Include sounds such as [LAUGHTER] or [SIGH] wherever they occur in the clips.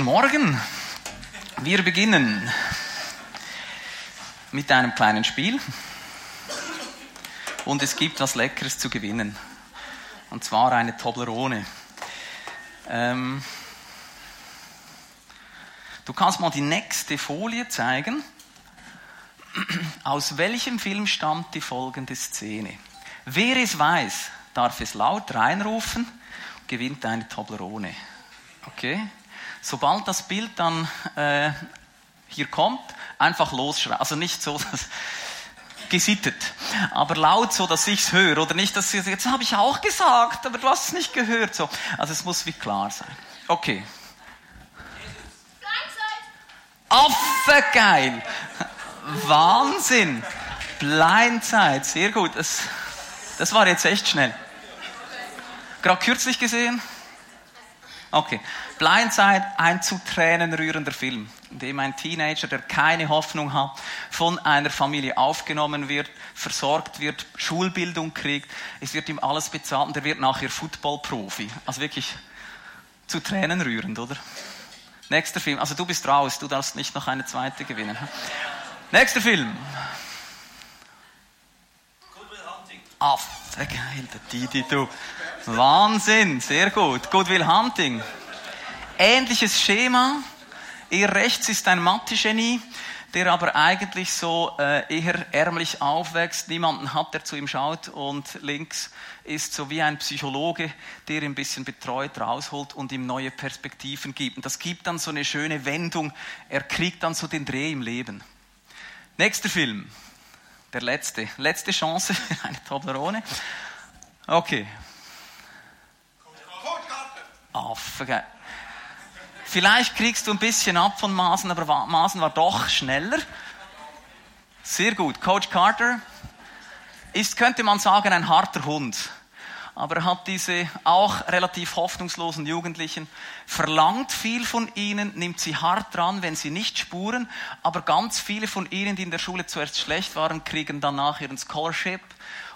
Guten Morgen. Wir beginnen mit einem kleinen Spiel. Und es gibt was Leckeres zu gewinnen. Und zwar eine Toblerone. Ähm, du kannst mal die nächste Folie zeigen. Aus welchem Film stammt die folgende Szene? Wer es weiß, darf es laut reinrufen, gewinnt eine Toblerone. Okay? Sobald das Bild dann äh, hier kommt, einfach losschreien. Also nicht so gesittet, aber laut so, dass ich es höre. Oder nicht, dass ich jetzt habe ich auch gesagt, aber du hast es nicht gehört. So. Also es muss wie klar sein. Okay. Affe geil. Wahnsinn. Blindzeit. Sehr gut. Das, das war jetzt echt schnell. Gerade kürzlich gesehen. Okay. Blindside, ein zu Tränen rührender Film, in dem ein Teenager, der keine Hoffnung hat, von einer Familie aufgenommen wird, versorgt wird, Schulbildung kriegt, es wird ihm alles bezahlt und er wird nachher Footballprofi. Also wirklich zu Tränen rührend, oder? Nächster Film. Also du bist raus, du darfst nicht noch eine zweite gewinnen. Nächster Film. Affe, geil, der Didi, du. Wahnsinn, sehr gut. Goodwill Hunting. Ähnliches Schema. Eher rechts ist ein Mathe-Genie, der aber eigentlich so äh, eher ärmlich aufwächst, niemanden hat, der zu ihm schaut. Und links ist so wie ein Psychologe, der ihn ein bisschen betreut, rausholt und ihm neue Perspektiven gibt. Und das gibt dann so eine schöne Wendung. Er kriegt dann so den Dreh im Leben. Nächster Film. Der letzte. Letzte Chance [LAUGHS] eine Toblerone. Okay, Affe. Vielleicht kriegst du ein bisschen ab von Masen, aber Masen war doch schneller. Sehr gut. Coach Carter ist, könnte man sagen, ein harter Hund. Aber er hat diese auch relativ hoffnungslosen Jugendlichen, verlangt viel von ihnen, nimmt sie hart dran, wenn sie nicht spuren. Aber ganz viele von ihnen, die in der Schule zuerst schlecht waren, kriegen danach ihren Scholarship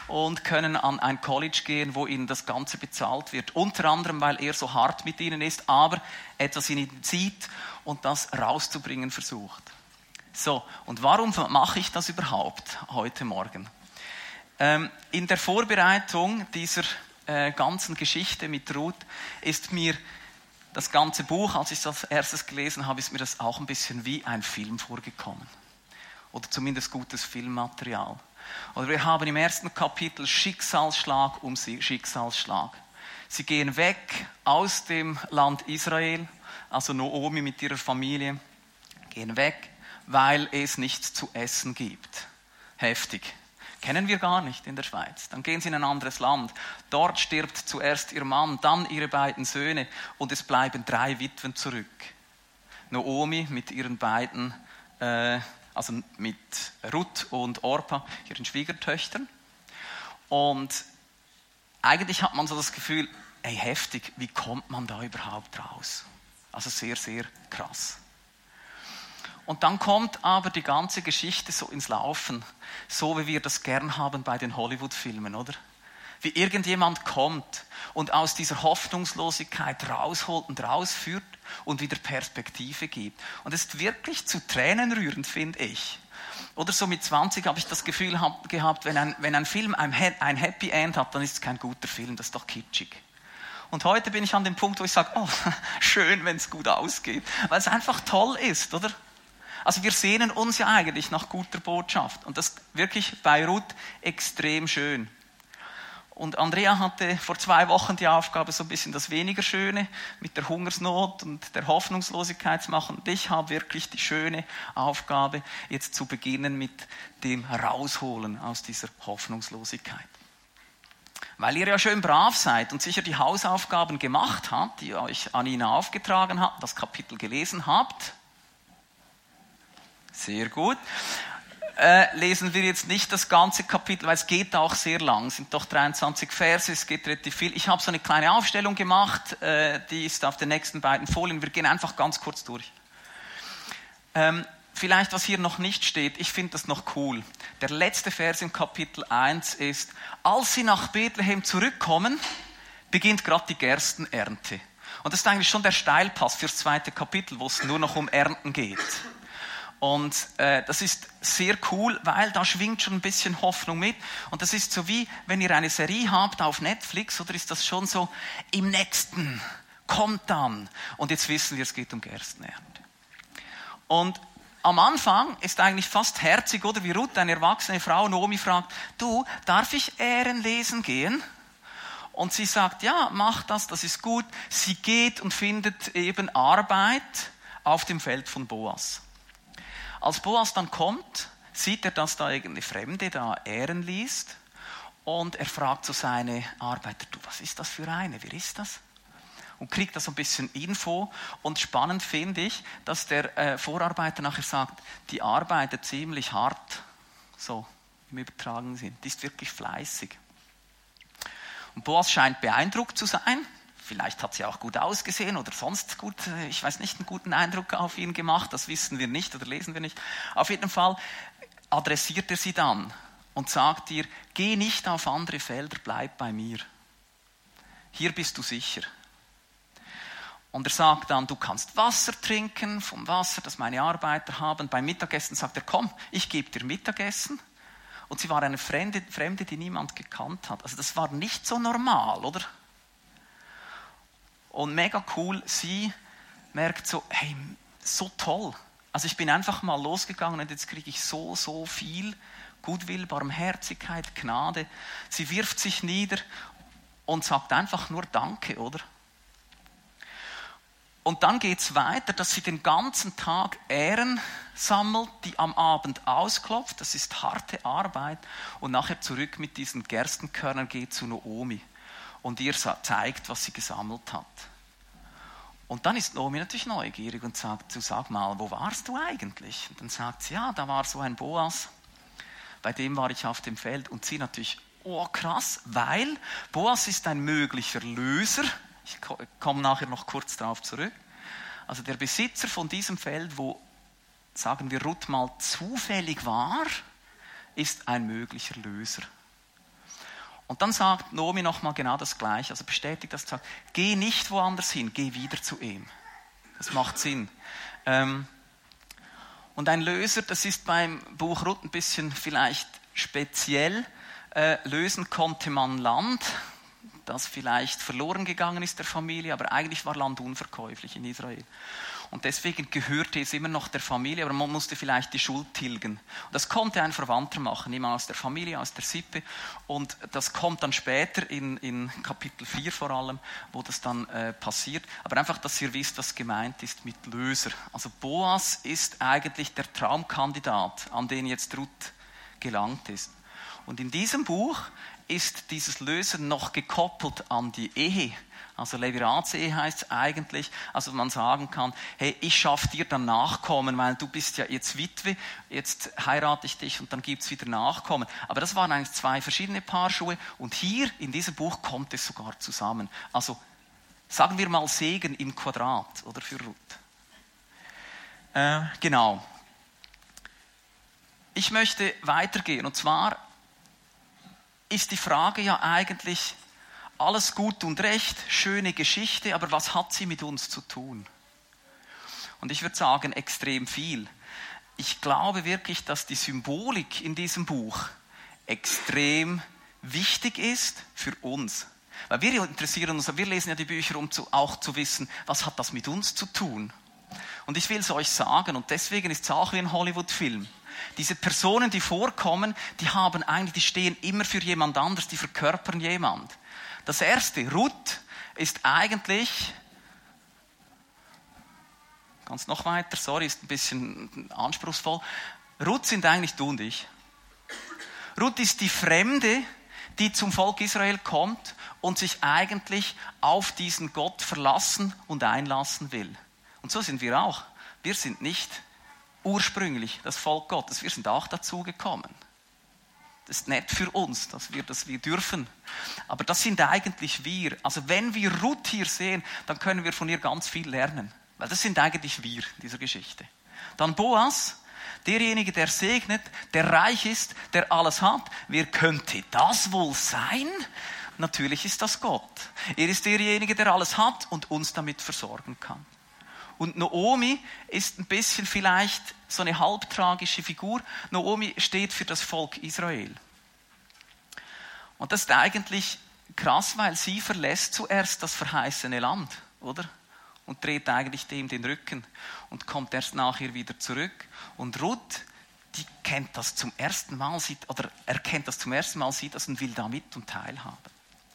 und können an ein College gehen, wo ihnen das Ganze bezahlt wird. Unter anderem, weil er so hart mit ihnen ist, aber etwas in ihnen sieht und das rauszubringen versucht. So, und warum mache ich das überhaupt heute Morgen? Ähm, in der Vorbereitung dieser äh, ganzen Geschichte mit Ruth ist mir das ganze Buch, als ich das erstes gelesen habe, ist mir das auch ein bisschen wie ein Film vorgekommen. Oder zumindest gutes Filmmaterial. Oder wir haben im ersten Kapitel Schicksalsschlag um Schicksalsschlag. Sie gehen weg aus dem Land Israel, also Noomi mit ihrer Familie, gehen weg, weil es nichts zu essen gibt. Heftig. Kennen wir gar nicht in der Schweiz. Dann gehen sie in ein anderes Land. Dort stirbt zuerst ihr Mann, dann ihre beiden Söhne und es bleiben drei Witwen zurück. Noomi mit ihren beiden äh, also mit Ruth und Orpa, ihren Schwiegertöchtern. Und eigentlich hat man so das Gefühl, ey, heftig, wie kommt man da überhaupt raus? Also sehr, sehr krass. Und dann kommt aber die ganze Geschichte so ins Laufen, so wie wir das gern haben bei den Hollywood-Filmen, oder? Wie irgendjemand kommt und aus dieser Hoffnungslosigkeit rausholt und rausführt und wieder Perspektive gibt. Und es ist wirklich zu Tränen rührend, finde ich. Oder so mit 20 habe ich das Gefühl gehabt, wenn ein, wenn ein Film ein, ein Happy End hat, dann ist es kein guter Film, das ist doch kitschig. Und heute bin ich an dem Punkt, wo ich sage, oh, [LAUGHS] schön, wenn es gut ausgeht, weil es einfach toll ist, oder? Also wir sehnen uns ja eigentlich nach guter Botschaft und das wirklich bei Ruth extrem schön. Und Andrea hatte vor zwei Wochen die Aufgabe, so ein bisschen das weniger Schöne mit der Hungersnot und der Hoffnungslosigkeit zu machen. Und ich habe wirklich die schöne Aufgabe, jetzt zu beginnen mit dem Rausholen aus dieser Hoffnungslosigkeit. Weil ihr ja schön brav seid und sicher die Hausaufgaben gemacht habt, die euch Anina aufgetragen hat, das Kapitel gelesen habt. Sehr gut äh, lesen wir jetzt nicht das ganze Kapitel, weil es geht auch sehr lang, es sind doch 23 Verse, es geht relativ viel. Ich habe so eine kleine Aufstellung gemacht, äh, die ist auf den nächsten beiden Folien. Wir gehen einfach ganz kurz durch. Ähm, vielleicht, was hier noch nicht steht, ich finde das noch cool. Der letzte Vers im Kapitel 1 ist, als sie nach Bethlehem zurückkommen, beginnt gerade die Gerstenernte. Und das ist eigentlich schon der Steilpass fürs zweite Kapitel, wo es nur noch um Ernten geht. Und äh, das ist sehr cool, weil da schwingt schon ein bisschen Hoffnung mit. Und das ist so wie, wenn ihr eine Serie habt auf Netflix, oder ist das schon so, im nächsten, kommt dann. Und jetzt wissen wir, es geht um Gerstenernte. Und am Anfang ist eigentlich fast herzig, oder wie Ruth, eine erwachsene Frau, Nomi fragt, du, darf ich Ehren lesen gehen? Und sie sagt, ja, mach das, das ist gut. Sie geht und findet eben Arbeit auf dem Feld von Boas. Als Boas dann kommt, sieht er, dass da irgendeine Fremde da Ehren liest und er fragt so seine Arbeiter, du, was ist das für eine, wer ist das? und kriegt da so ein bisschen Info. Und spannend finde ich, dass der äh, Vorarbeiter nachher sagt, die arbeitet ziemlich hart, so im übertragenen Sinn. Die ist wirklich fleißig. Und Boas scheint beeindruckt zu sein. Vielleicht hat sie auch gut ausgesehen oder sonst gut, äh, ich weiß nicht, einen guten Eindruck auf ihn gemacht. Das wissen wir nicht oder lesen wir nicht. Auf jeden Fall adressiert er sie dann und sagt ihr, geh nicht auf andere Felder, bleib bei mir. Hier bist du sicher. Und er sagt dann, du kannst Wasser trinken vom Wasser, das meine Arbeiter haben. Beim Mittagessen sagt er, komm, ich gebe dir Mittagessen. Und sie war eine Fremde, Fremde, die niemand gekannt hat. Also das war nicht so normal, oder? Und mega cool, sie merkt so, hey, so toll. Also ich bin einfach mal losgegangen und jetzt kriege ich so, so viel Gutwill, Barmherzigkeit, Gnade. Sie wirft sich nieder und sagt einfach nur Danke, oder? Und dann geht es weiter, dass sie den ganzen Tag Ähren sammelt, die am Abend ausklopft. Das ist harte Arbeit. Und nachher zurück mit diesen Gerstenkörnern geht zu Naomi und ihr zeigt, was sie gesammelt hat. Und dann ist Naomi natürlich neugierig und sagt, du sag mal, wo warst du eigentlich? Und dann sagt sie, ja, da war so ein Boas, bei dem war ich auf dem Feld. Und sie natürlich, oh krass, weil Boas ist ein möglicher Löser ich komme nachher noch kurz darauf zurück. Also der Besitzer von diesem Feld, wo, sagen wir, Ruth mal zufällig war, ist ein möglicher Löser. Und dann sagt Nomi nochmal genau das Gleiche, also bestätigt das, sagt, geh nicht woanders hin, geh wieder zu ihm. Das macht Sinn. Ähm, und ein Löser, das ist beim Buch Ruth ein bisschen vielleicht speziell. Äh, lösen konnte man Land, das vielleicht verloren gegangen ist der Familie, aber eigentlich war Land unverkäuflich in Israel. Und deswegen gehörte es immer noch der Familie, aber man musste vielleicht die Schuld tilgen. Und das konnte ein Verwandter machen, jemand aus der Familie, aus der Sippe. Und das kommt dann später in, in Kapitel 4 vor allem, wo das dann äh, passiert. Aber einfach, dass ihr wisst, was gemeint ist mit Löser. Also Boas ist eigentlich der Traumkandidat, an den jetzt Ruth gelangt ist. Und in diesem Buch ist dieses Lösen noch gekoppelt an die Ehe. Also Leviratsehe heißt eigentlich, also man sagen kann, hey, ich schaffe dir dann Nachkommen, weil du bist ja jetzt Witwe, jetzt heirate ich dich und dann gibt es wieder Nachkommen. Aber das waren eigentlich zwei verschiedene Paar Schuhe und hier in diesem Buch kommt es sogar zusammen. Also sagen wir mal Segen im Quadrat oder für Ruth. Äh, genau. Ich möchte weitergehen und zwar ist die Frage ja eigentlich, alles gut und recht, schöne Geschichte, aber was hat sie mit uns zu tun? Und ich würde sagen, extrem viel. Ich glaube wirklich, dass die Symbolik in diesem Buch extrem wichtig ist für uns. Weil wir interessieren uns, wir lesen ja die Bücher, um zu, auch zu wissen, was hat das mit uns zu tun. Und ich will es euch sagen, und deswegen ist es auch wie ein Hollywood-Film. Diese Personen, die vorkommen, die haben eigentlich, die stehen immer für jemand anders, die verkörpern jemand. Das erste, Ruth, ist eigentlich, ganz noch weiter, sorry, ist ein bisschen anspruchsvoll. Ruth sind eigentlich du und ich. Ruth ist die Fremde, die zum Volk Israel kommt und sich eigentlich auf diesen Gott verlassen und einlassen will. Und so sind wir auch. Wir sind nicht ursprünglich das Volk Gottes. Wir sind auch dazu gekommen. Das ist nett für uns, dass wir das wir dürfen. Aber das sind eigentlich wir. Also wenn wir Ruth hier sehen, dann können wir von ihr ganz viel lernen. Weil das sind eigentlich wir in dieser Geschichte. Dann Boas, derjenige, der segnet, der reich ist, der alles hat. Wer könnte das wohl sein? Natürlich ist das Gott. Er ist derjenige, der alles hat und uns damit versorgen kann. Und Naomi ist ein bisschen vielleicht so eine halbtragische Figur. Naomi steht für das Volk Israel. Und das ist eigentlich krass, weil sie verlässt zuerst das verheißene Land, oder? Und dreht eigentlich dem den Rücken und kommt erst nachher wieder zurück. Und Ruth, die kennt das zum ersten Mal, sieht, oder erkennt das zum ersten Mal, sieht das und will da mit und teilhaben.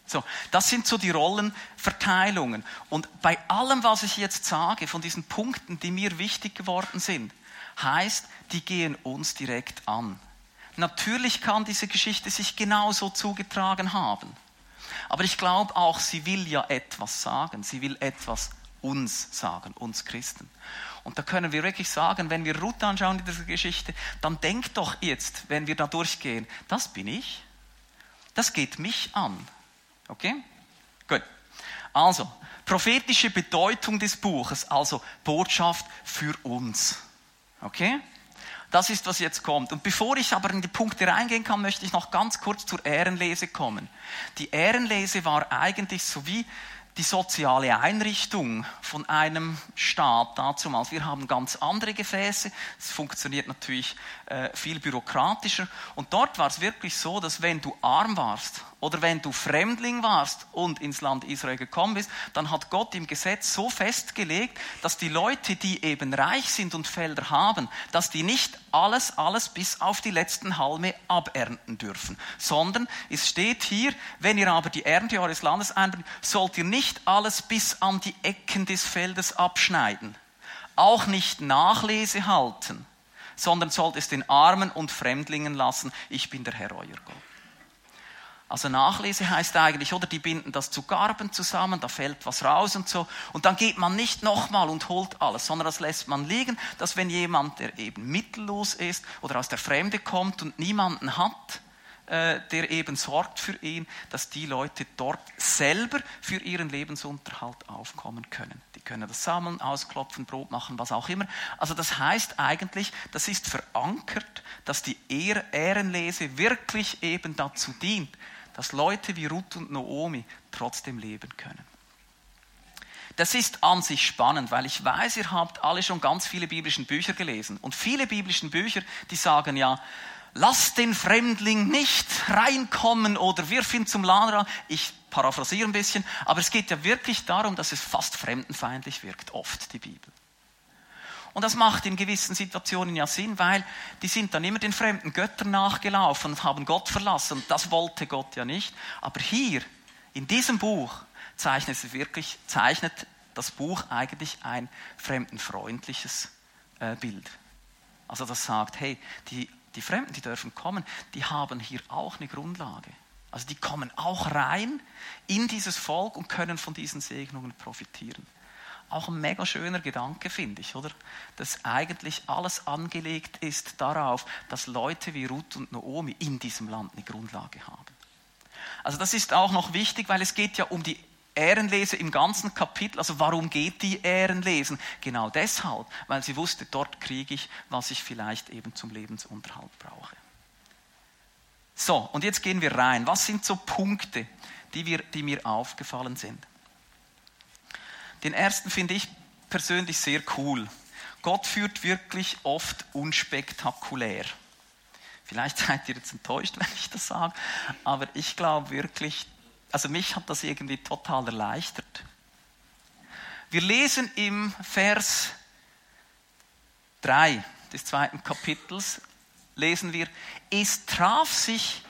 So, das sind so die Rollenverteilungen. Und bei allem, was ich jetzt sage, von diesen Punkten, die mir wichtig geworden sind, heißt, die gehen uns direkt an. Natürlich kann diese Geschichte sich genauso zugetragen haben. Aber ich glaube auch, sie will ja etwas sagen. Sie will etwas uns sagen, uns Christen. Und da können wir wirklich sagen, wenn wir Ruth anschauen in dieser Geschichte, dann denkt doch jetzt, wenn wir da durchgehen, das bin ich. Das geht mich an. Okay? Gut. Also, prophetische Bedeutung des Buches, also Botschaft für uns. Okay? Das ist, was jetzt kommt. Und bevor ich aber in die Punkte reingehen kann, möchte ich noch ganz kurz zur Ehrenlese kommen. Die Ehrenlese war eigentlich so wie die soziale Einrichtung von einem Staat dazumals. Wir haben ganz andere Gefäße. Es funktioniert natürlich äh, viel bürokratischer. Und dort war es wirklich so, dass wenn du arm warst oder wenn du Fremdling warst und ins Land Israel gekommen bist, dann hat Gott im Gesetz so festgelegt, dass die Leute, die eben reich sind und Felder haben, dass die nicht alles, alles bis auf die letzten Halme abernten dürfen, sondern es steht hier, wenn ihr aber die Ernte eures Landes einbringt, sollt ihr nicht alles bis an die Ecken des Feldes abschneiden, auch nicht Nachlese halten, sondern sollt es den Armen und Fremdlingen lassen, ich bin der Herr euer Gott. Also Nachlese heißt eigentlich, oder die binden das zu Garben zusammen, da fällt was raus und so. Und dann geht man nicht nochmal und holt alles, sondern das lässt man liegen, dass wenn jemand, der eben mittellos ist oder aus der Fremde kommt und niemanden hat, äh, der eben sorgt für ihn, dass die Leute dort selber für ihren Lebensunterhalt aufkommen können. Die können das sammeln, ausklopfen, Brot machen, was auch immer. Also das heißt eigentlich, das ist verankert, dass die Ehrenlese wirklich eben dazu dient, dass Leute wie Ruth und Naomi trotzdem leben können. Das ist an sich spannend, weil ich weiß, ihr habt alle schon ganz viele biblische Bücher gelesen. Und viele biblische Bücher, die sagen ja, lass den Fremdling nicht reinkommen oder wirf ihn zum Laden. Ich paraphrasiere ein bisschen, aber es geht ja wirklich darum, dass es fast fremdenfeindlich wirkt, oft die Bibel. Und das macht in gewissen Situationen ja Sinn, weil die sind dann immer den fremden Göttern nachgelaufen und haben Gott verlassen. Das wollte Gott ja nicht. Aber hier, in diesem Buch, zeichnet, es wirklich, zeichnet das Buch eigentlich ein fremdenfreundliches äh, Bild. Also das sagt, hey, die, die Fremden, die dürfen kommen, die haben hier auch eine Grundlage. Also die kommen auch rein in dieses Volk und können von diesen Segnungen profitieren auch ein mega schöner Gedanke, finde ich, oder? Dass eigentlich alles angelegt ist darauf, dass Leute wie Ruth und Naomi in diesem Land eine Grundlage haben. Also das ist auch noch wichtig, weil es geht ja um die Ehrenlese im ganzen Kapitel. Also warum geht die Ehrenlesen? Genau deshalb, weil sie wusste, dort kriege ich, was ich vielleicht eben zum Lebensunterhalt brauche. So, und jetzt gehen wir rein. Was sind so Punkte, die, wir, die mir aufgefallen sind? Den ersten finde ich persönlich sehr cool. Gott führt wirklich oft unspektakulär. Vielleicht [LAUGHS] seid ihr jetzt enttäuscht, wenn ich das sage, aber ich glaube wirklich, also mich hat das irgendwie total erleichtert. Wir lesen im Vers 3 des zweiten Kapitels, lesen wir, es traf sich,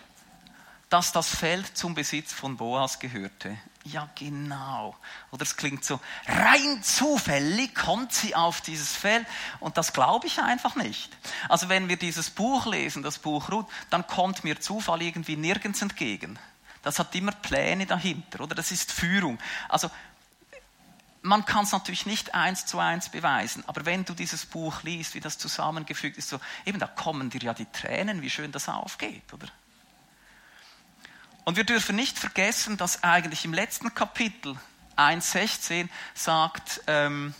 dass das Feld zum Besitz von Boas gehörte. Ja, genau. Oder es klingt so, rein zufällig kommt sie auf dieses Feld und das glaube ich einfach nicht. Also wenn wir dieses Buch lesen, das Buch Ruth, dann kommt mir Zufall irgendwie nirgends entgegen. Das hat immer Pläne dahinter, oder? Das ist Führung. Also man kann es natürlich nicht eins zu eins beweisen, aber wenn du dieses Buch liest, wie das zusammengefügt ist, so, eben da kommen dir ja die Tränen, wie schön das aufgeht, oder? Und wir dürfen nicht vergessen, dass eigentlich im letzten Kapitel 1,16 sagt, ähm,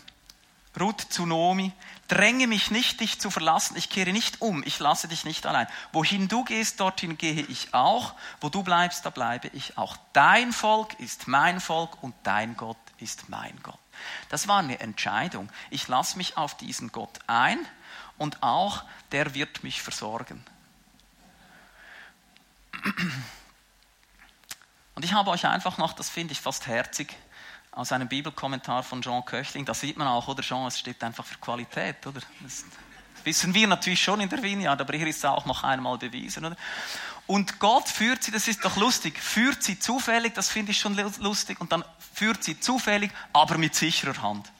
Ruth zu Nomi, dränge mich nicht, dich zu verlassen, ich kehre nicht um, ich lasse dich nicht allein. Wohin du gehst, dorthin gehe ich auch, wo du bleibst, da bleibe ich auch. Dein Volk ist mein Volk und dein Gott ist mein Gott. Das war eine Entscheidung. Ich lasse mich auf diesen Gott ein und auch der wird mich versorgen. Und ich habe euch einfach noch, das finde ich fast herzig, aus einem Bibelkommentar von Jean Köchling, da sieht man auch, oder Jean, es steht einfach für Qualität, oder? Das wissen wir natürlich schon in der Vineyard, aber hier ist es auch noch einmal bewiesen, oder? Und Gott führt sie, das ist doch lustig, führt sie zufällig, das finde ich schon lustig, und dann führt sie zufällig, aber mit sicherer Hand.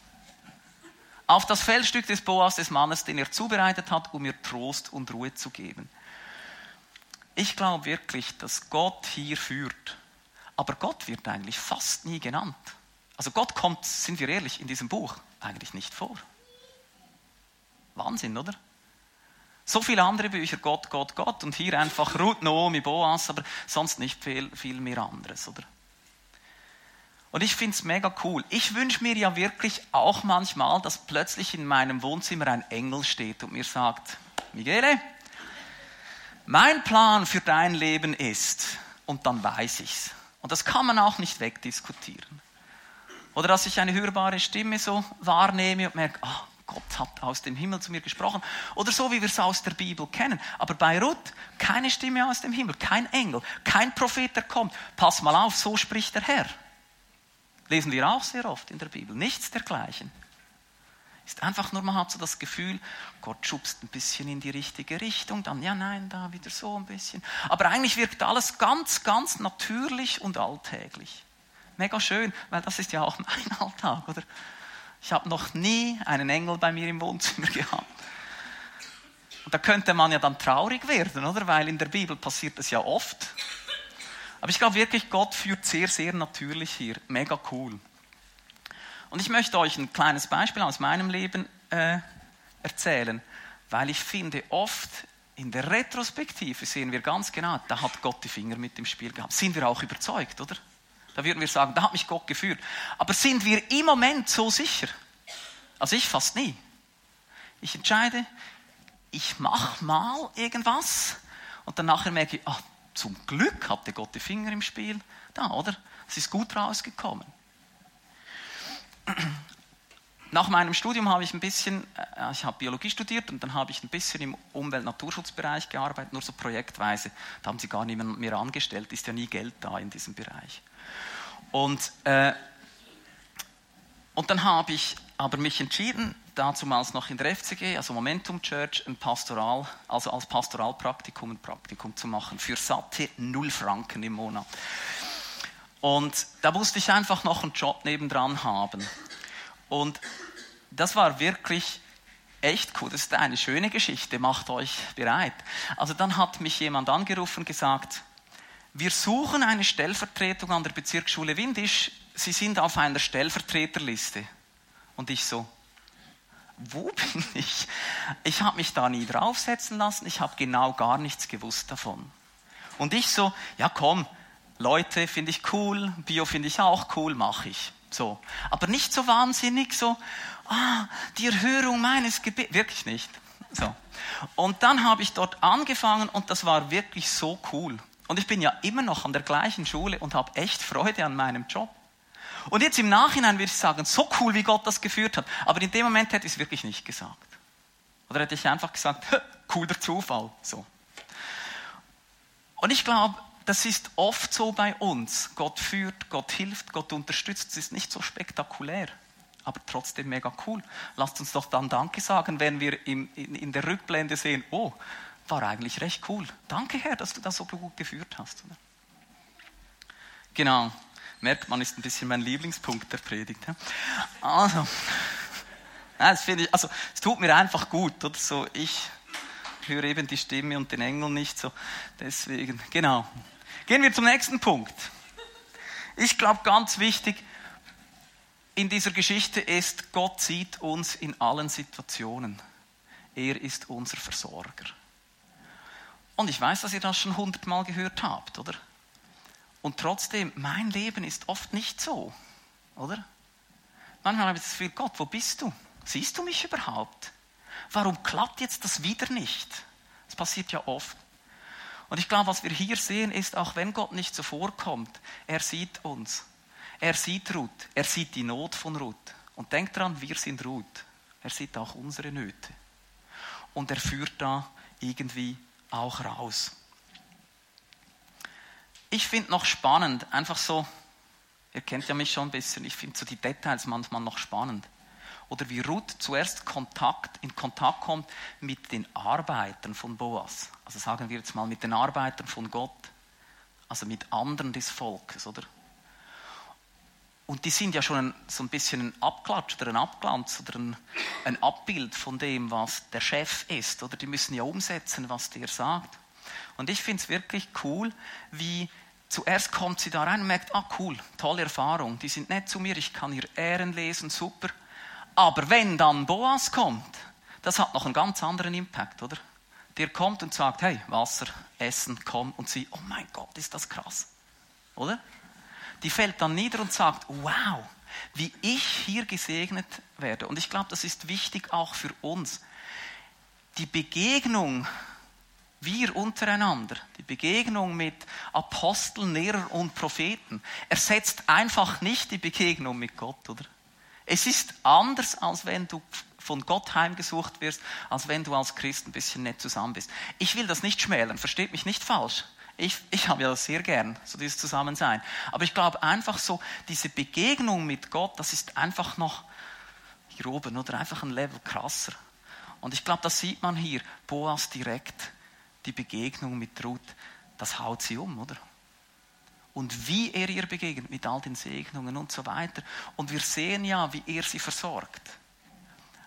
Auf das Feldstück des Boas, des Mannes, den er zubereitet hat, um ihr Trost und Ruhe zu geben. Ich glaube wirklich, dass Gott hier führt. Aber Gott wird eigentlich fast nie genannt. Also Gott kommt, sind wir ehrlich, in diesem Buch eigentlich nicht vor. Wahnsinn, oder? So viele andere Bücher, Gott, Gott, Gott, und hier einfach Ruth, Naomi, Boas, aber sonst nicht viel, viel mehr anderes, oder? Und ich finde es mega cool. Ich wünsche mir ja wirklich auch manchmal, dass plötzlich in meinem Wohnzimmer ein Engel steht und mir sagt, Michele, mein Plan für dein Leben ist, und dann weiß ich's. Und das kann man auch nicht wegdiskutieren. Oder dass ich eine hörbare Stimme so wahrnehme und merke, oh, Gott hat aus dem Himmel zu mir gesprochen. Oder so, wie wir es aus der Bibel kennen. Aber bei Ruth keine Stimme aus dem Himmel, kein Engel, kein Prophet, der kommt. Pass mal auf, so spricht der Herr. Lesen wir auch sehr oft in der Bibel. Nichts dergleichen. Ist einfach nur, man hat so das Gefühl, Gott schubst ein bisschen in die richtige Richtung, dann ja, nein, da wieder so ein bisschen. Aber eigentlich wirkt alles ganz, ganz natürlich und alltäglich. Mega schön, weil das ist ja auch [LAUGHS] mein Alltag, oder? Ich habe noch nie einen Engel bei mir im Wohnzimmer [LAUGHS] gehabt. Und da könnte man ja dann traurig werden, oder? Weil in der Bibel passiert das ja oft. Aber ich glaube wirklich, Gott führt sehr, sehr natürlich hier. Mega cool. Und ich möchte euch ein kleines Beispiel aus meinem Leben äh, erzählen, weil ich finde, oft in der Retrospektive sehen wir ganz genau, da hat Gott die Finger mit dem Spiel gehabt. Sind wir auch überzeugt, oder? Da würden wir sagen, da hat mich Gott geführt. Aber sind wir im Moment so sicher? Also ich fast nie. Ich entscheide, ich mache mal irgendwas und dann nachher merke ich, ach, zum Glück hatte Gott die Finger im Spiel. Da, oder? Es ist gut rausgekommen. Nach meinem Studium habe ich ein bisschen, äh, ich habe Biologie studiert und dann habe ich ein bisschen im Umwelt-Naturschutzbereich gearbeitet, nur so projektweise. Da haben sie gar niemand mehr angestellt, ist ja nie Geld da in diesem Bereich. Und, äh, und dann habe ich aber mich entschieden, dazumals noch in der FCG, also Momentum Church, ein Pastoral, also als Pastoralpraktikum ein Praktikum zu machen für satte 0 Franken im Monat. Und da musste ich einfach noch einen Job nebendran haben. Und das war wirklich echt cool. Das ist eine schöne Geschichte. Macht euch bereit. Also dann hat mich jemand angerufen und gesagt, wir suchen eine Stellvertretung an der Bezirksschule Windisch. Sie sind auf einer Stellvertreterliste. Und ich so, wo bin ich? Ich habe mich da nie draufsetzen lassen. Ich habe genau gar nichts gewusst davon. Und ich so, ja komm, Leute finde ich cool, Bio finde ich auch cool, mache ich. So. Aber nicht so wahnsinnig so, ah, die Erhörung meines Gebets. Wirklich nicht. So. Und dann habe ich dort angefangen und das war wirklich so cool. Und ich bin ja immer noch an der gleichen Schule und habe echt Freude an meinem Job. Und jetzt im Nachhinein würde ich sagen, so cool, wie Gott das geführt hat. Aber in dem Moment hätte ich es wirklich nicht gesagt. Oder hätte ich einfach gesagt, [LAUGHS] cooler Zufall. So. Und ich glaube, das ist oft so bei uns. Gott führt, Gott hilft, Gott unterstützt. Es ist nicht so spektakulär, aber trotzdem mega cool. Lasst uns doch dann Danke sagen, wenn wir in, in, in der Rückblende sehen, oh, war eigentlich recht cool. Danke, Herr, dass du das so gut geführt hast. Genau. Merkt man, ist ein bisschen mein Lieblingspunkt der Predigt. Also, [LAUGHS] das finde ich, also, es tut mir einfach gut, oder so. Ich höre eben die Stimme und den Engel nicht so. Deswegen, genau. Gehen wir zum nächsten Punkt. Ich glaube, ganz wichtig in dieser Geschichte ist, Gott sieht uns in allen Situationen. Er ist unser Versorger. Und ich weiß, dass ihr das schon hundertmal gehört habt, oder? Und trotzdem, mein Leben ist oft nicht so, oder? Manchmal habe ich das Gefühl, Gott, wo bist du? Siehst du mich überhaupt? Warum klappt jetzt das wieder nicht? Das passiert ja oft. Und ich glaube, was wir hier sehen, ist, auch wenn Gott nicht zuvorkommt, er sieht uns. Er sieht Ruth. Er sieht die Not von Ruth. Und denkt dran, wir sind Ruth. Er sieht auch unsere Nöte. Und er führt da irgendwie auch raus. Ich finde noch spannend, einfach so, ihr kennt ja mich schon ein bisschen, ich finde so die Details manchmal noch spannend. Oder wie Ruth zuerst Kontakt, in Kontakt kommt mit den Arbeitern von Boas. Also sagen wir jetzt mal mit den Arbeitern von Gott. Also mit anderen des Volkes, oder? Und die sind ja schon ein, so ein bisschen ein Abklatsch oder ein Abglanz oder ein, ein Abbild von dem, was der Chef ist. Oder die müssen ja umsetzen, was der sagt. Und ich finde es wirklich cool, wie zuerst kommt sie da rein und merkt, ah cool, tolle Erfahrung, die sind nett zu mir, ich kann ihr Ehren lesen, super. Aber wenn dann Boas kommt, das hat noch einen ganz anderen Impact, oder? Der kommt und sagt, hey, Wasser, Essen, komm. Und sie, oh mein Gott, ist das krass. Oder? die fällt dann nieder und sagt, wow, wie ich hier gesegnet werde. Und ich glaube, das ist wichtig auch für uns. Die Begegnung, wir untereinander, die Begegnung mit Aposteln, Lehrern und Propheten, ersetzt einfach nicht die Begegnung mit Gott, oder? Es ist anders, als wenn du von Gott heimgesucht wirst, als wenn du als Christ ein bisschen nett zusammen bist. Ich will das nicht schmälern, versteht mich nicht falsch. Ich, ich habe ja das sehr gern, so dieses Zusammensein. Aber ich glaube einfach so, diese Begegnung mit Gott, das ist einfach noch hier oben oder einfach ein Level krasser. Und ich glaube, das sieht man hier. Boas direkt, die Begegnung mit Ruth, das haut sie um, oder? Und wie er ihr begegnet mit all den Segnungen und so weiter. Und wir sehen ja, wie er sie versorgt.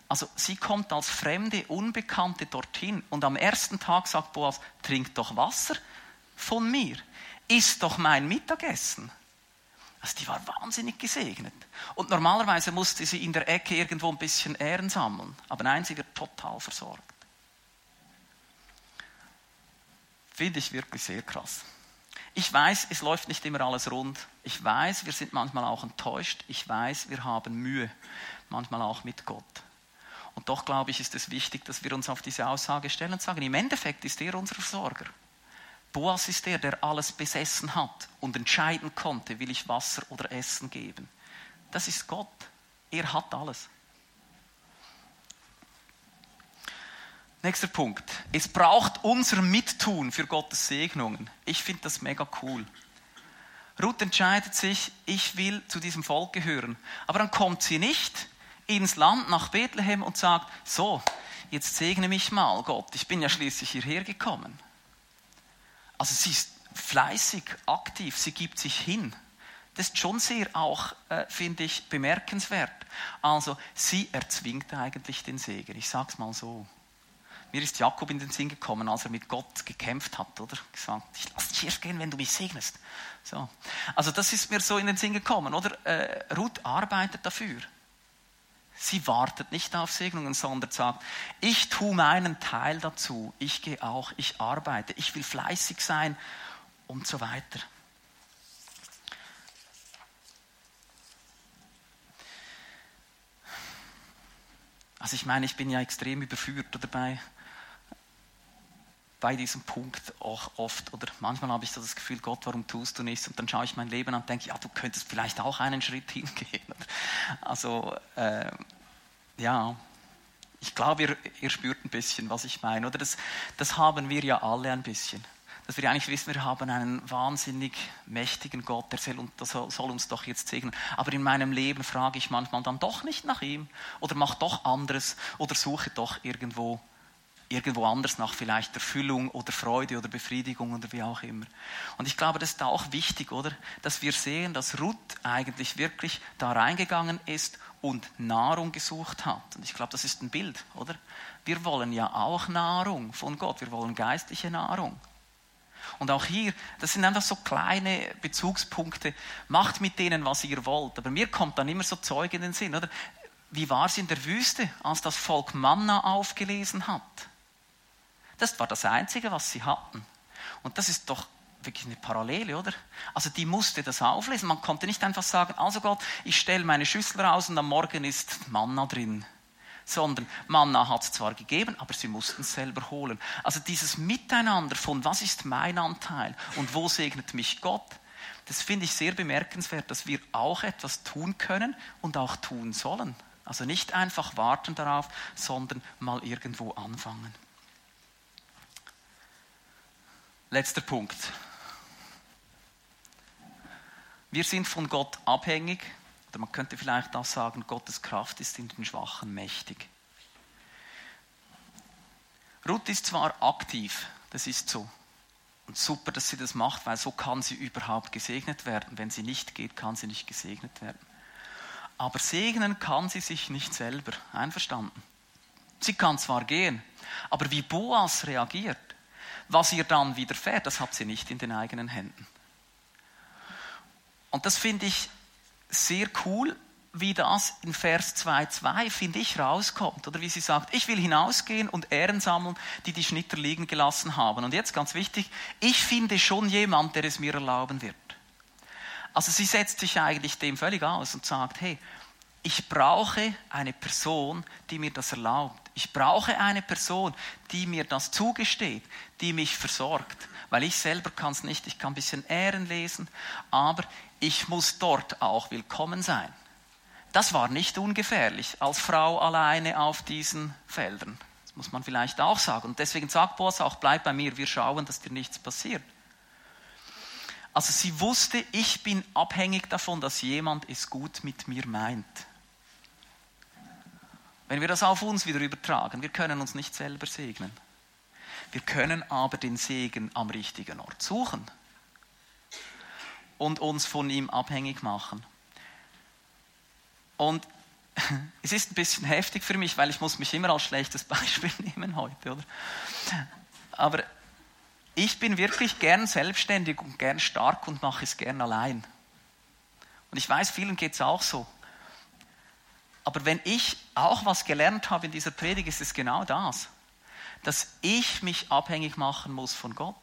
Also sie kommt als fremde, Unbekannte dorthin und am ersten Tag sagt Boas, trink doch Wasser von mir. Iss doch mein Mittagessen. Also die war wahnsinnig gesegnet. Und normalerweise musste sie in der Ecke irgendwo ein bisschen Ehren sammeln. Aber nein, sie wird total versorgt. Finde ich wirklich sehr krass. Ich weiß, es läuft nicht immer alles rund. Ich weiß, wir sind manchmal auch enttäuscht. Ich weiß, wir haben Mühe, manchmal auch mit Gott. Und doch glaube ich, ist es wichtig, dass wir uns auf diese Aussage stellen und sagen, im Endeffekt ist er unser Versorger. Boas ist der, der alles besessen hat und entscheiden konnte, will ich Wasser oder Essen geben. Das ist Gott. Er hat alles. Nächster Punkt. Es braucht unser Mittun für Gottes Segnungen. Ich finde das mega cool. Ruth entscheidet sich, ich will zu diesem Volk gehören. Aber dann kommt sie nicht ins Land nach Bethlehem und sagt, so, jetzt segne mich mal Gott, ich bin ja schließlich hierher gekommen. Also sie ist fleißig, aktiv, sie gibt sich hin. Das ist schon sehr auch, äh, finde ich, bemerkenswert. Also sie erzwingt eigentlich den Segen. Ich sage es mal so. Mir ist Jakob in den Sinn gekommen, als er mit Gott gekämpft hat, oder? Gesagt, ich lasse dich erst gehen, wenn du mich segnest. So. Also das ist mir so in den Sinn gekommen, oder? Äh, Ruth arbeitet dafür. Sie wartet nicht auf Segnungen, sondern sagt, ich tue meinen Teil dazu, ich gehe auch, ich arbeite, ich will fleißig sein und so weiter. Also ich meine, ich bin ja extrem überführt dabei bei diesem Punkt auch oft oder manchmal habe ich so das Gefühl, Gott, warum tust du nichts? Und dann schaue ich mein Leben an und denke, ja, du könntest vielleicht auch einen Schritt [LAUGHS] hingehen. Also äh, ja, ich glaube, ihr, ihr, spürt ein bisschen, was ich meine. Oder das, das haben wir ja alle ein bisschen. Dass wir eigentlich wissen, wir haben einen wahnsinnig mächtigen Gott, der soll, soll uns doch jetzt segnen. Aber in meinem Leben frage ich manchmal dann doch nicht nach ihm oder mache doch anderes oder suche doch irgendwo irgendwo anders nach vielleicht Erfüllung oder Freude oder Befriedigung oder wie auch immer. Und ich glaube, das ist auch wichtig, oder? Dass wir sehen, dass Ruth eigentlich wirklich da reingegangen ist und Nahrung gesucht hat. Und ich glaube, das ist ein Bild, oder? Wir wollen ja auch Nahrung von Gott. Wir wollen geistliche Nahrung. Und auch hier, das sind einfach so kleine Bezugspunkte. Macht mit denen, was ihr wollt. Aber mir kommt dann immer so Zeug in den Sinn, oder? Wie war es in der Wüste, als das Volk Manna aufgelesen hat? Das war das Einzige, was sie hatten. Und das ist doch wirklich eine Parallele, oder? Also die musste das auflesen. Man konnte nicht einfach sagen, also Gott, ich stelle meine Schüssel raus und am Morgen ist Manna drin. sondern Manna hat es zwar gegeben, aber sie mussten es selber holen. Also dieses Miteinander von was ist mein Anteil und wo segnet mich Gott, das finde ich sehr bemerkenswert, dass wir auch etwas tun können und auch tun sollen. Also nicht einfach warten darauf, sondern mal irgendwo anfangen. Letzter Punkt. Wir sind von Gott abhängig, oder man könnte vielleicht auch sagen, Gottes Kraft ist in den Schwachen mächtig. Ruth ist zwar aktiv, das ist so. Und super, dass sie das macht, weil so kann sie überhaupt gesegnet werden. Wenn sie nicht geht, kann sie nicht gesegnet werden. Aber segnen kann sie sich nicht selber. Einverstanden? Sie kann zwar gehen, aber wie Boas reagiert, was ihr dann widerfährt, das hat sie nicht in den eigenen Händen. Und das finde ich sehr cool, wie das in Vers 2,2, finde ich, rauskommt. Oder wie sie sagt, ich will hinausgehen und Ehren sammeln, die die Schnitter liegen gelassen haben. Und jetzt ganz wichtig, ich finde schon jemand, der es mir erlauben wird. Also sie setzt sich eigentlich dem völlig aus und sagt, hey, ich brauche eine Person, die mir das erlaubt. Ich brauche eine Person, die mir das zugesteht, die mich versorgt. Weil ich selber kann es nicht. Ich kann ein bisschen Ehren lesen, aber ich muss dort auch willkommen sein. Das war nicht ungefährlich als Frau alleine auf diesen Feldern. Das muss man vielleicht auch sagen. Und deswegen sagt Boas auch, bleib bei mir, wir schauen, dass dir nichts passiert. Also sie wusste, ich bin abhängig davon, dass jemand es gut mit mir meint. Wenn wir das auf uns wieder übertragen, wir können uns nicht selber segnen. Wir können aber den Segen am richtigen Ort suchen und uns von ihm abhängig machen. Und [LAUGHS] es ist ein bisschen heftig für mich, weil ich muss mich immer als schlechtes [LAUGHS] Beispiel nehmen heute, oder? Aber ich bin wirklich gern selbstständig und gern stark und mache es gern allein. Und ich weiß, vielen geht es auch so. Aber wenn ich auch was gelernt habe in dieser Predigt, ist es genau das, dass ich mich abhängig machen muss von Gott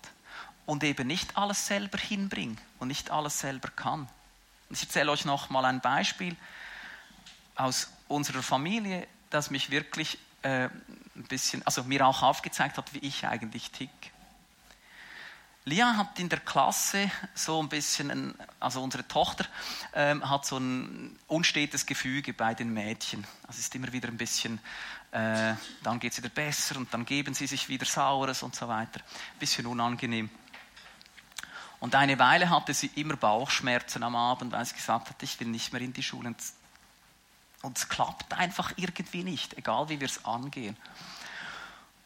und eben nicht alles selber hinbringe und nicht alles selber kann. Ich erzähle euch noch mal ein Beispiel aus unserer Familie, das mich wirklich äh, ein bisschen, also mir auch aufgezeigt hat, wie ich eigentlich tick. Lia hat in der Klasse so ein bisschen, ein, also unsere Tochter ähm, hat so ein unstetes Gefüge bei den Mädchen. Also ist immer wieder ein bisschen, äh, dann geht es wieder besser und dann geben sie sich wieder Saures und so weiter. Ein bisschen unangenehm. Und eine Weile hatte sie immer Bauchschmerzen am Abend, weil sie gesagt hat, ich will nicht mehr in die Schule. Und es klappt einfach irgendwie nicht, egal wie wir es angehen.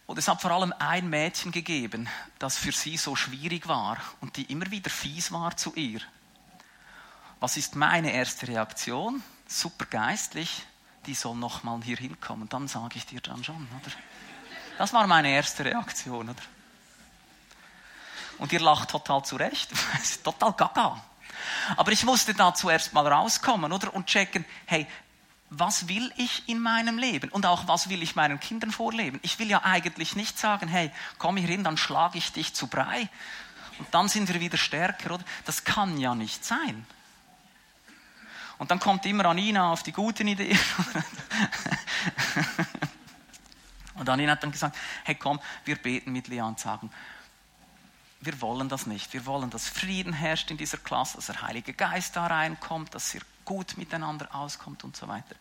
Und es hat vor allem ein Mädchen gegeben, das für sie so schwierig war und die immer wieder fies war zu ihr. Was ist meine erste Reaktion? Super geistlich, die soll noch mal hier hinkommen. Dann sage ich dir dann schon, oder? Das war meine erste Reaktion, oder? Und ihr lacht total zurecht, [LAUGHS] total gaga. Aber ich musste da zuerst mal rauskommen, oder? Und checken, hey, was will ich in meinem Leben und auch was will ich meinen Kindern vorleben. Ich will ja eigentlich nicht sagen, hey, komm hier hin, dann schlage ich dich zu Brei und dann sind wir wieder stärker, oder? Das kann ja nicht sein. Und dann kommt immer Anina auf die guten Ideen. [LAUGHS] und Anina hat dann gesagt, hey komm, wir beten mit Lea und sagen, wir wollen das nicht. Wir wollen, dass Frieden herrscht in dieser Klasse, dass der Heilige Geist da reinkommt, dass ihr gut miteinander auskommt und so weiter.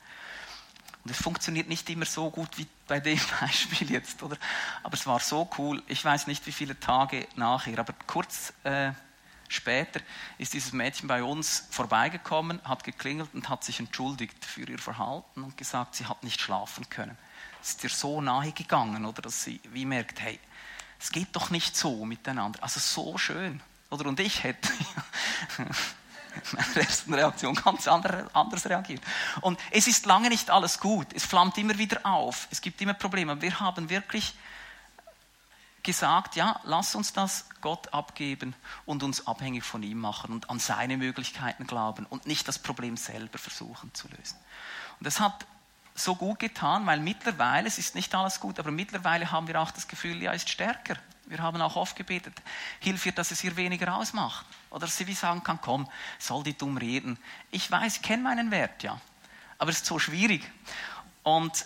Und es funktioniert nicht immer so gut wie bei dem [LAUGHS] Beispiel jetzt, oder? Aber es war so cool. Ich weiß nicht, wie viele Tage nachher, aber kurz äh, später ist dieses Mädchen bei uns vorbeigekommen, hat geklingelt und hat sich entschuldigt für ihr Verhalten und gesagt, sie hat nicht schlafen können. Es ist ihr so nahe gegangen, oder, dass sie wie merkt, hey, es geht doch nicht so miteinander. Also so schön. Oder? Und ich hätte [LAUGHS] [LAUGHS] meiner ersten Reaktion ganz anders reagiert. Und es ist lange nicht alles gut. Es flammt immer wieder auf. Es gibt immer Probleme. Wir haben wirklich gesagt, ja, lass uns das Gott abgeben und uns abhängig von ihm machen und an seine Möglichkeiten glauben und nicht das Problem selber versuchen zu lösen. Und das hat so gut getan, weil mittlerweile, es ist nicht alles gut, aber mittlerweile haben wir auch das Gefühl, ja, ist stärker. Wir haben auch oft gebetet, hilf ihr, dass es ihr weniger ausmacht. Oder dass sie wie sagen kann, komm, soll die dumm reden. Ich weiß, ich kenne meinen Wert, ja. Aber es ist so schwierig. Und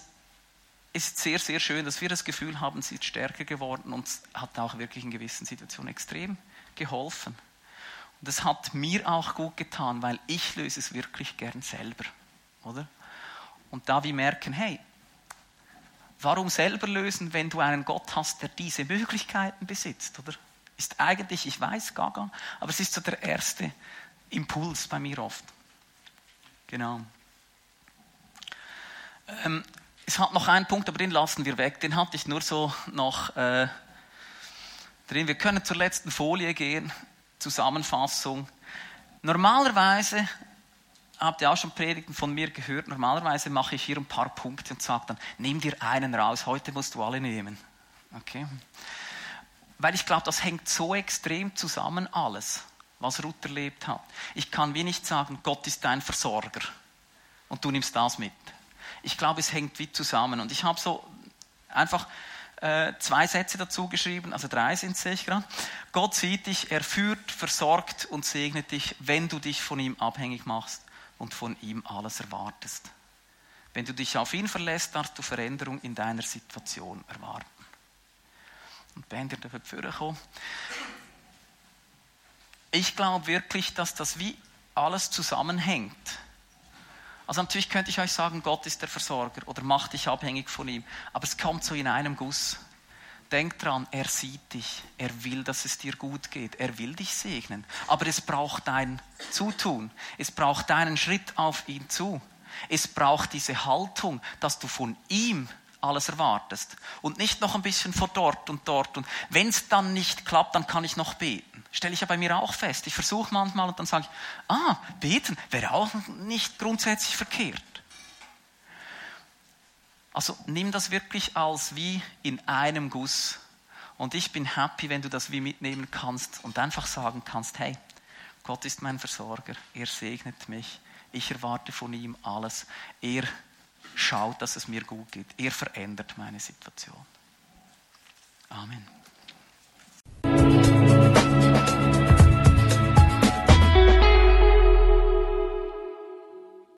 ist sehr, sehr schön, dass wir das Gefühl haben, sie ist stärker geworden und hat auch wirklich in gewissen Situationen extrem geholfen. Und das hat mir auch gut getan, weil ich löse es wirklich gern selber, oder? Und da wir merken, hey, warum selber lösen, wenn du einen Gott hast, der diese Möglichkeiten besitzt, oder? Ist eigentlich, ich weiß, gaga, aber es ist so der erste Impuls bei mir oft. Genau. Ähm, es hat noch einen Punkt, aber den lassen wir weg. Den hatte ich nur so noch äh, drin. Wir können zur letzten Folie gehen. Zusammenfassung. Normalerweise, habt ihr auch schon Predigten von mir gehört, normalerweise mache ich hier ein paar Punkte und sage dann, nimm dir einen raus, heute musst du alle nehmen. Okay? Weil ich glaube, das hängt so extrem zusammen alles, was Ruth erlebt hat. Ich kann wie nicht sagen, Gott ist dein Versorger und du nimmst das mit ich glaube, es hängt wie zusammen. Und ich habe so einfach äh, zwei Sätze dazu geschrieben, also drei sind es, sehe ich gerade. Gott sieht dich, er führt, versorgt und segnet dich, wenn du dich von ihm abhängig machst und von ihm alles erwartest. Wenn du dich auf ihn verlässt, darfst du Veränderung in deiner Situation erwarten. Und ihr dafür kommen. Ich glaube wirklich, dass das wie alles zusammenhängt. Also natürlich könnte ich euch sagen, Gott ist der Versorger oder mach dich abhängig von ihm. Aber es kommt so in einem Guss. Denk dran, er sieht dich. Er will, dass es dir gut geht. Er will dich segnen. Aber es braucht dein Zutun. Es braucht deinen Schritt auf ihn zu. Es braucht diese Haltung, dass du von ihm alles erwartest und nicht noch ein bisschen von dort und dort. Und wenn es dann nicht klappt, dann kann ich noch beten. Stelle ich ja bei mir auch fest. Ich versuche manchmal und dann sage ich, ah, beten wäre auch nicht grundsätzlich verkehrt. Also nimm das wirklich als wie in einem Guss. Und ich bin happy, wenn du das wie mitnehmen kannst und einfach sagen kannst, hey, Gott ist mein Versorger, er segnet mich, ich erwarte von ihm alles, er schaut, dass es mir gut geht. Er verändert meine Situation. Amen.